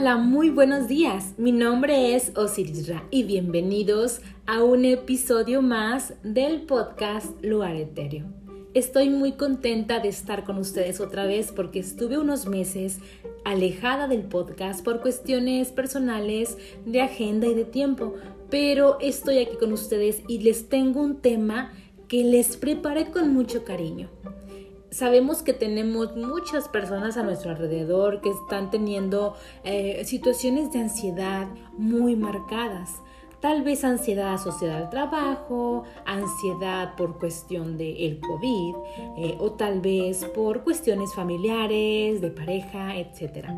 Hola, muy buenos días. Mi nombre es Osiris Ra y bienvenidos a un episodio más del podcast Lugar Etéreo. Estoy muy contenta de estar con ustedes otra vez porque estuve unos meses alejada del podcast por cuestiones personales, de agenda y de tiempo, pero estoy aquí con ustedes y les tengo un tema que les preparé con mucho cariño sabemos que tenemos muchas personas a nuestro alrededor que están teniendo eh, situaciones de ansiedad muy marcadas. Tal vez ansiedad asociada al trabajo, ansiedad por cuestión del el COVID eh, o tal vez por cuestiones familiares, de pareja, etc.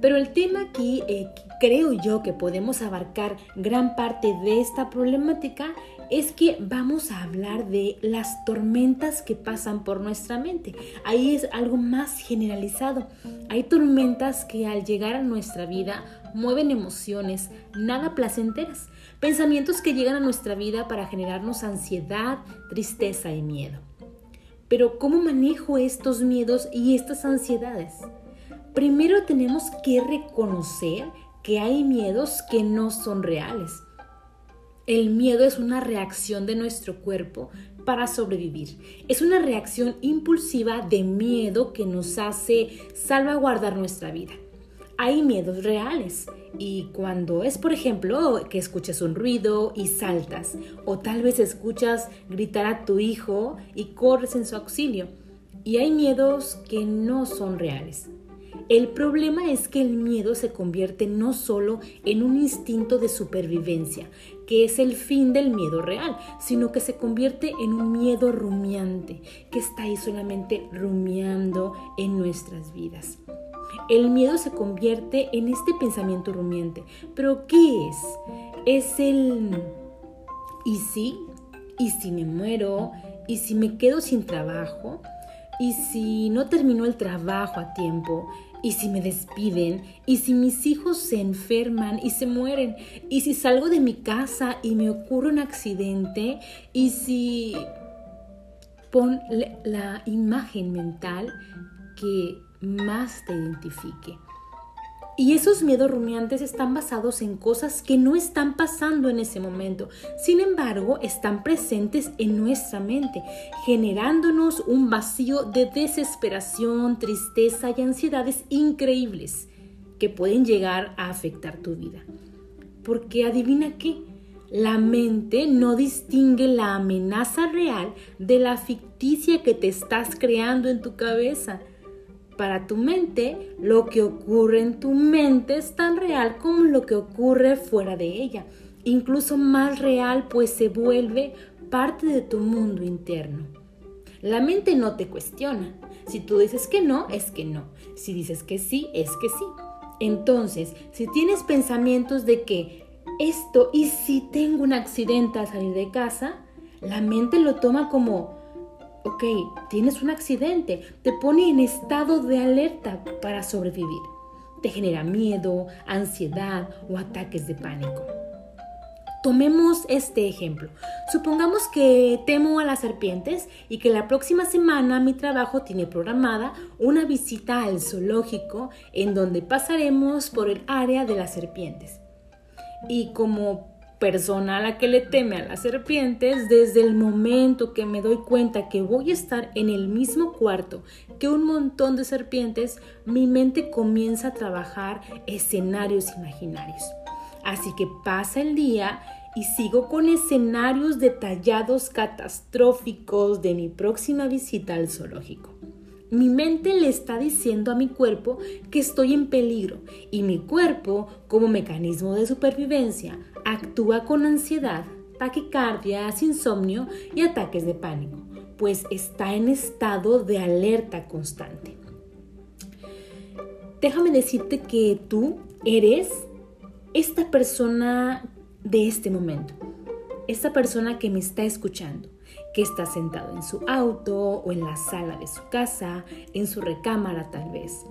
Pero el tema aquí, eh, creo yo que podemos abarcar gran parte de esta problemática es que vamos a hablar de las tormentas que pasan por nuestra mente. Ahí es algo más generalizado. Hay tormentas que al llegar a nuestra vida mueven emociones nada placenteras, pensamientos que llegan a nuestra vida para generarnos ansiedad, tristeza y miedo. Pero ¿cómo manejo estos miedos y estas ansiedades? Primero tenemos que reconocer que hay miedos que no son reales el miedo es una reacción de nuestro cuerpo para sobrevivir. Es una reacción impulsiva de miedo que nos hace salvaguardar nuestra vida. Hay miedos reales y cuando es, por ejemplo, que escuchas un ruido y saltas o tal vez escuchas gritar a tu hijo y corres en su auxilio. Y hay miedos que no son reales. El problema es que el miedo se convierte no solo en un instinto de supervivencia, que es el fin del miedo real, sino que se convierte en un miedo rumiante, que está ahí solamente rumiando en nuestras vidas. El miedo se convierte en este pensamiento rumiante. Pero ¿qué es? Es el ¿y si? ¿Y si me muero? ¿Y si me quedo sin trabajo? ¿Y si no termino el trabajo a tiempo? ¿Y si me despiden? ¿Y si mis hijos se enferman y se mueren? ¿Y si salgo de mi casa y me ocurre un accidente? ¿Y si pon la imagen mental que más te identifique? Y esos miedos rumiantes están basados en cosas que no están pasando en ese momento. Sin embargo, están presentes en nuestra mente, generándonos un vacío de desesperación, tristeza y ansiedades increíbles que pueden llegar a afectar tu vida. Porque adivina qué, la mente no distingue la amenaza real de la ficticia que te estás creando en tu cabeza. Para tu mente, lo que ocurre en tu mente es tan real como lo que ocurre fuera de ella, incluso más real pues se vuelve parte de tu mundo interno. La mente no te cuestiona. Si tú dices que no, es que no. Si dices que sí, es que sí. Entonces, si tienes pensamientos de que esto y si tengo un accidente al salir de casa, la mente lo toma como ok, tienes un accidente, te pone en estado de alerta para sobrevivir. Te genera miedo, ansiedad o ataques de pánico. Tomemos este ejemplo. Supongamos que temo a las serpientes y que la próxima semana mi trabajo tiene programada una visita al zoológico en donde pasaremos por el área de las serpientes. Y como persona a la que le teme a las serpientes, desde el momento que me doy cuenta que voy a estar en el mismo cuarto que un montón de serpientes, mi mente comienza a trabajar escenarios imaginarios. Así que pasa el día y sigo con escenarios detallados catastróficos de mi próxima visita al zoológico. Mi mente le está diciendo a mi cuerpo que estoy en peligro y mi cuerpo, como mecanismo de supervivencia, actúa con ansiedad, taquicardia, insomnio y ataques de pánico, pues está en estado de alerta constante. Déjame decirte que tú eres esta persona de este momento, esta persona que me está escuchando que está sentado en su auto o en la sala de su casa, en su recámara tal vez.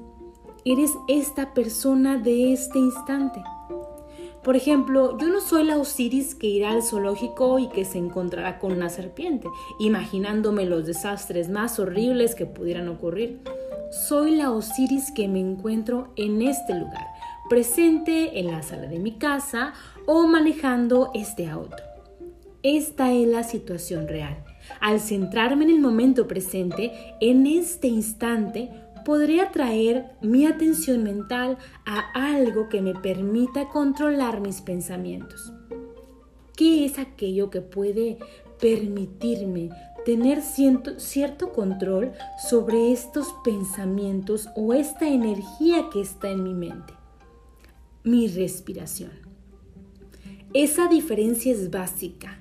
Eres esta persona de este instante. Por ejemplo, yo no soy la Osiris que irá al zoológico y que se encontrará con una serpiente, imaginándome los desastres más horribles que pudieran ocurrir. Soy la Osiris que me encuentro en este lugar, presente en la sala de mi casa o manejando este auto. Esta es la situación real. Al centrarme en el momento presente, en este instante, podré atraer mi atención mental a algo que me permita controlar mis pensamientos. ¿Qué es aquello que puede permitirme tener cierto, cierto, control sobre estos pensamientos o esta energía que está en mi mente. Mi respiración. Esa diferencia es básica.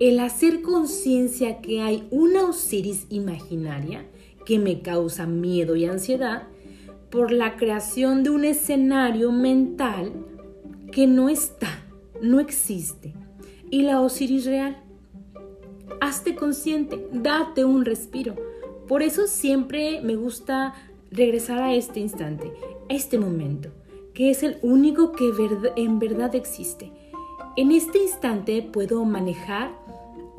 El hacer conciencia que hay una Osiris imaginaria que me causa miedo y ansiedad por la creación de un escenario mental que no está, no existe. Y la Osiris real hazte consciente, date un respiro. Por eso siempre me gusta regresar a este instante, a este momento, que es el único que en verdad existe. En este instante puedo manejar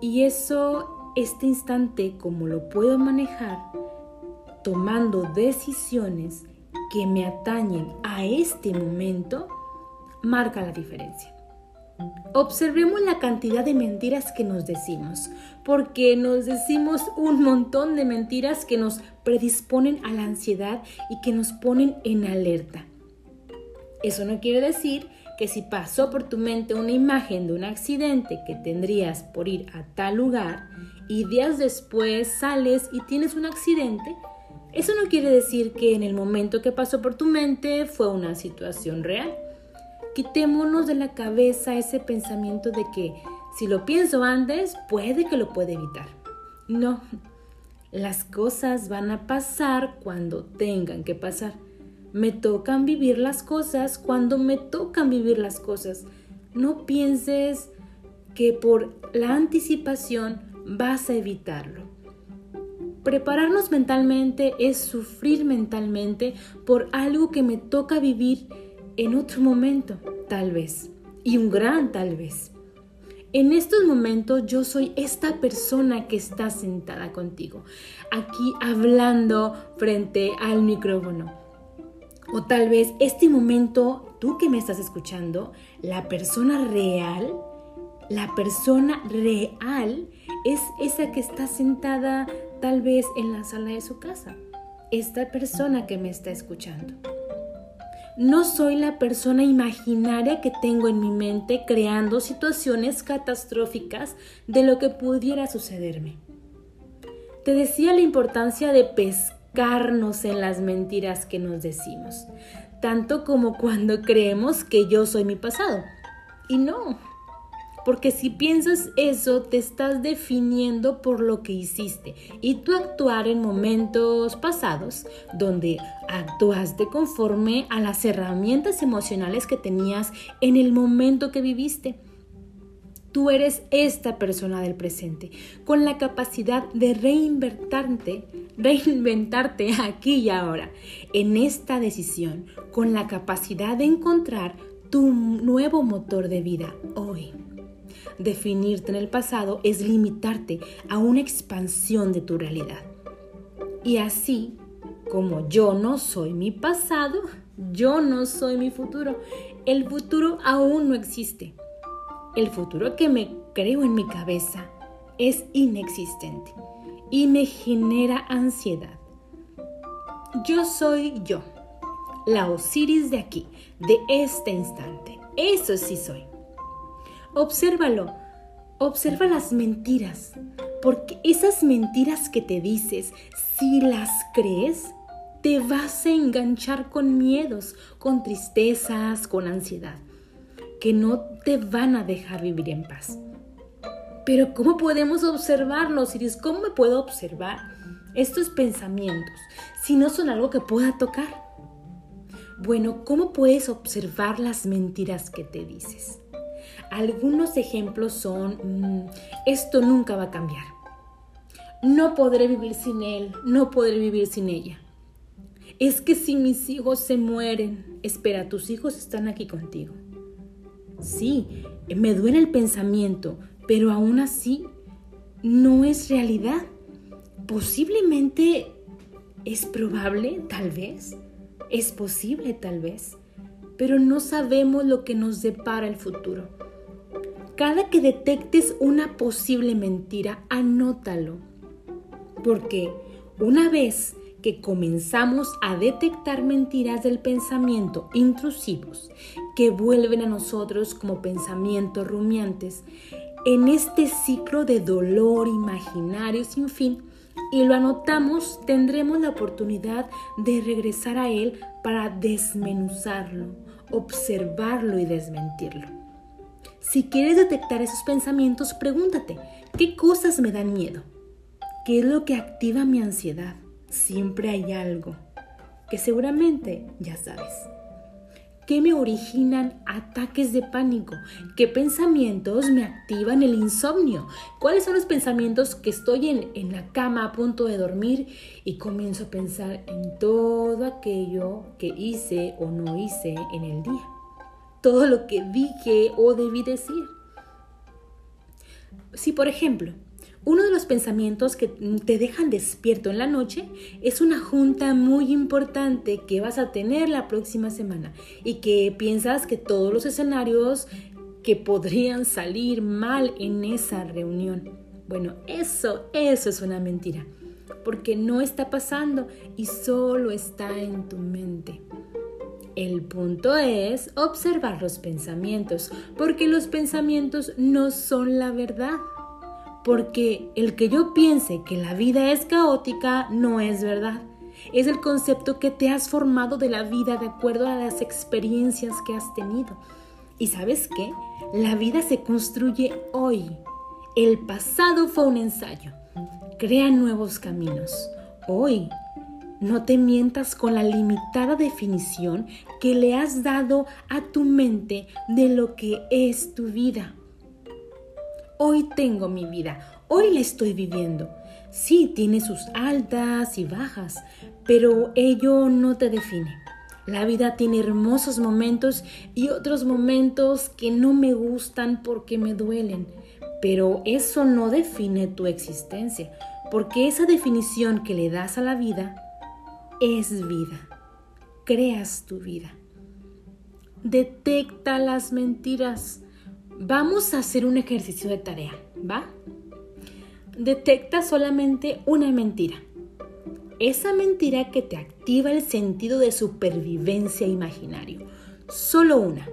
y eso, este instante, como lo puedo manejar, tomando decisiones que me atañen a este momento, marca la diferencia. Observemos la cantidad de mentiras que nos decimos, porque nos decimos un montón de mentiras que nos predisponen a la ansiedad y que nos ponen en alerta. Eso no quiere decir que si pasó por tu mente una imagen de un accidente que tendrías por ir a tal lugar y días después sales y tienes un accidente, eso no quiere decir que en el momento que pasó por tu mente fue una situación real. Quitémonos de la cabeza ese pensamiento de que si lo pienso antes, puede que lo pueda evitar. No, las cosas van a pasar cuando tengan que pasar. Me tocan vivir las cosas cuando me tocan vivir las cosas. No pienses que por la anticipación vas a evitarlo. Prepararnos mentalmente es sufrir mentalmente por algo que me toca vivir en otro momento, tal vez, y un gran tal vez. En estos momentos yo soy esta persona que está sentada contigo, aquí hablando frente al micrófono. O tal vez este momento, tú que me estás escuchando, la persona real, la persona real es esa que está sentada tal vez en la sala de su casa. Esta persona que me está escuchando. No soy la persona imaginaria que tengo en mi mente creando situaciones catastróficas de lo que pudiera sucederme. Te decía la importancia de pescarnos en las mentiras que nos decimos, tanto como cuando creemos que yo soy mi pasado. Y no, porque si piensas eso, te estás definiendo por lo que hiciste y tú actuar en momentos pasados donde actuaste conforme a las herramientas emocionales que tenías en el momento que viviste. Tú eres esta persona del presente, con la capacidad de reinventarte, reinventarte aquí y ahora, en esta decisión, con la capacidad de encontrar tu nuevo motor de vida hoy. Definirte en el pasado es limitarte a una expansión de tu realidad. Y así, como yo no soy mi pasado, yo no soy mi futuro. El futuro aún no existe. El futuro que me creo en mi cabeza es inexistente y me genera ansiedad. Yo soy yo, la Osiris de aquí, de este instante. Eso sí soy. Obsérvalo. Observa las mentiras. Porque esas mentiras que te dices, si las crees, te vas a enganchar con miedos, con tristezas, con ansiedad, que no te van a dejar vivir en paz. Pero ¿cómo podemos observarlos? dices, ¿cómo me puedo observar estos pensamientos si no son algo que pueda tocar? Bueno, ¿cómo puedes observar las mentiras que te dices? Algunos ejemplos son, mm, esto nunca va a cambiar. No podré vivir sin él, no podré vivir sin ella. Es que si mis hijos se mueren, espera, tus hijos están aquí contigo. Sí, me duele el pensamiento, pero aún así no es realidad. Posiblemente es probable, tal vez. Es posible, tal vez. pero no sabemos lo que nos depara el futuro. Cada que detectes una posible mentira, anótalo. Porque una vez que comenzamos a detectar mentiras del pensamiento intrusivos que vuelven a nosotros como pensamientos rumiantes, en este ciclo de dolor imaginario sin fin, y lo anotamos, tendremos la oportunidad de regresar a él para desmenuzarlo, observarlo y desmentirlo. Si quieres detectar esos pensamientos, pregúntate, ¿qué cosas me dan miedo? ¿Qué es lo que activa mi ansiedad? Siempre hay algo que seguramente ya sabes. ¿Qué me originan ataques de pánico? ¿Qué pensamientos me activan el insomnio? ¿Cuáles son los pensamientos que estoy en, en, la cama a punto de dormir y comienzo a pensar en todo aquello que hice o no hice en el día? Todo lo que dije o debí decir. Si, por ejemplo, uno de los pensamientos que te dejan despierto en la noche es una junta muy importante que vas a tener la próxima semana y que piensas que todos los escenarios que podrían salir mal en esa reunión. Bueno, eso, eso es una mentira, porque no está pasando y solo está en tu mente. El punto es observar los pensamientos, porque los pensamientos no son la verdad porque el que yo piense que la vida es caótica no es verdad. Es el concepto que te has formado de la vida de acuerdo a las experiencias que has tenido. ¿Y sabes qué? La vida se construye hoy. El pasado fue un ensayo. Crea nuevos caminos. Hoy no te mientas con la limitada definición que le has dado a tu mente de lo que es tu vida. Hoy tengo mi vida, hoy la estoy viviendo. Sí, tiene sus altas y bajas, pero ello no te define. La vida tiene hermosos momentos y otros momentos que no me gustan porque me duelen, pero eso no define tu existencia, porque esa definición que le das a la vida es vida. Creas tu vida. Detecta las mentiras Vamos a hacer un ejercicio de tarea, ¿va? Detecta solamente una mentira. Esa mentira que te activa el sentido de supervivencia imaginario. Solo una.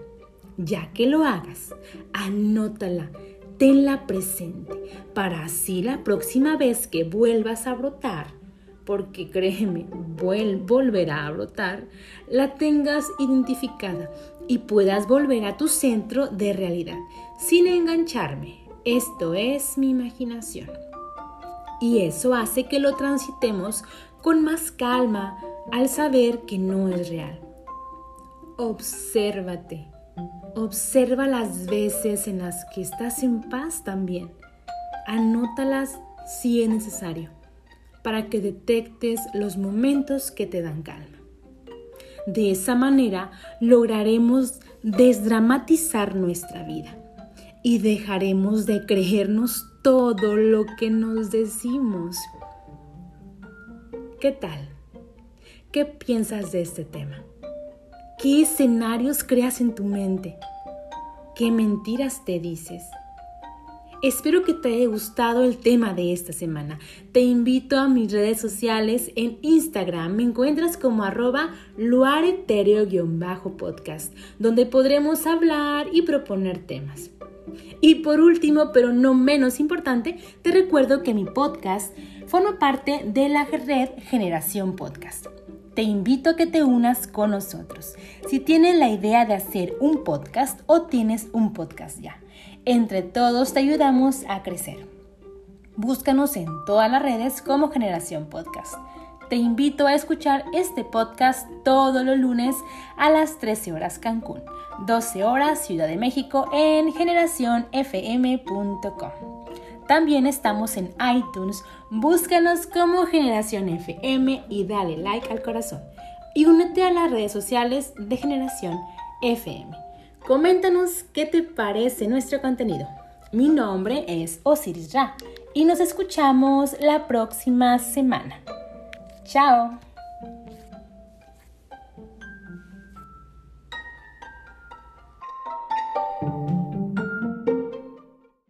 Ya que lo hagas, anótala, tenla presente, para así la próxima vez que vuelvas a brotar, porque créeme, volverá a brotar, la tengas identificada y puedas volver a tu centro de realidad sin engancharme. Esto es mi imaginación. Y eso hace que lo transitemos con más calma al saber que no es real. Obsérvate. Observa las veces en las que estás en paz también. Anótalas si es necesario para que detectes los momentos que te dan calma. De esa manera lograremos desdramatizar nuestra vida y dejaremos de creernos todo lo que nos decimos. ¿Qué tal? ¿Qué piensas de este tema? ¿Qué escenarios creas en tu mente? ¿Qué mentiras te dices? Espero que te haya gustado el tema de esta semana. Te invito a mis redes sociales en Instagram. Me encuentras como arroba luareterio-podcast, donde podremos hablar y proponer temas. Y por último, pero no menos importante, te recuerdo que mi podcast forma parte de la red Generación Podcast. Te invito a que te unas con nosotros. Si tienes la idea de hacer un podcast o tienes un podcast ya. Entre todos te ayudamos a crecer. Búscanos en todas las redes como Generación Podcast. Te invito a escuchar este podcast todos los lunes a las 13 horas Cancún, 12 horas Ciudad de México en generacionfm.com. También estamos en iTunes, búscanos como Generación FM y dale like al corazón. Y únete a las redes sociales de Generación FM. Coméntanos qué te parece nuestro contenido. Mi nombre es Osiris Ra y nos escuchamos la próxima semana. Chao.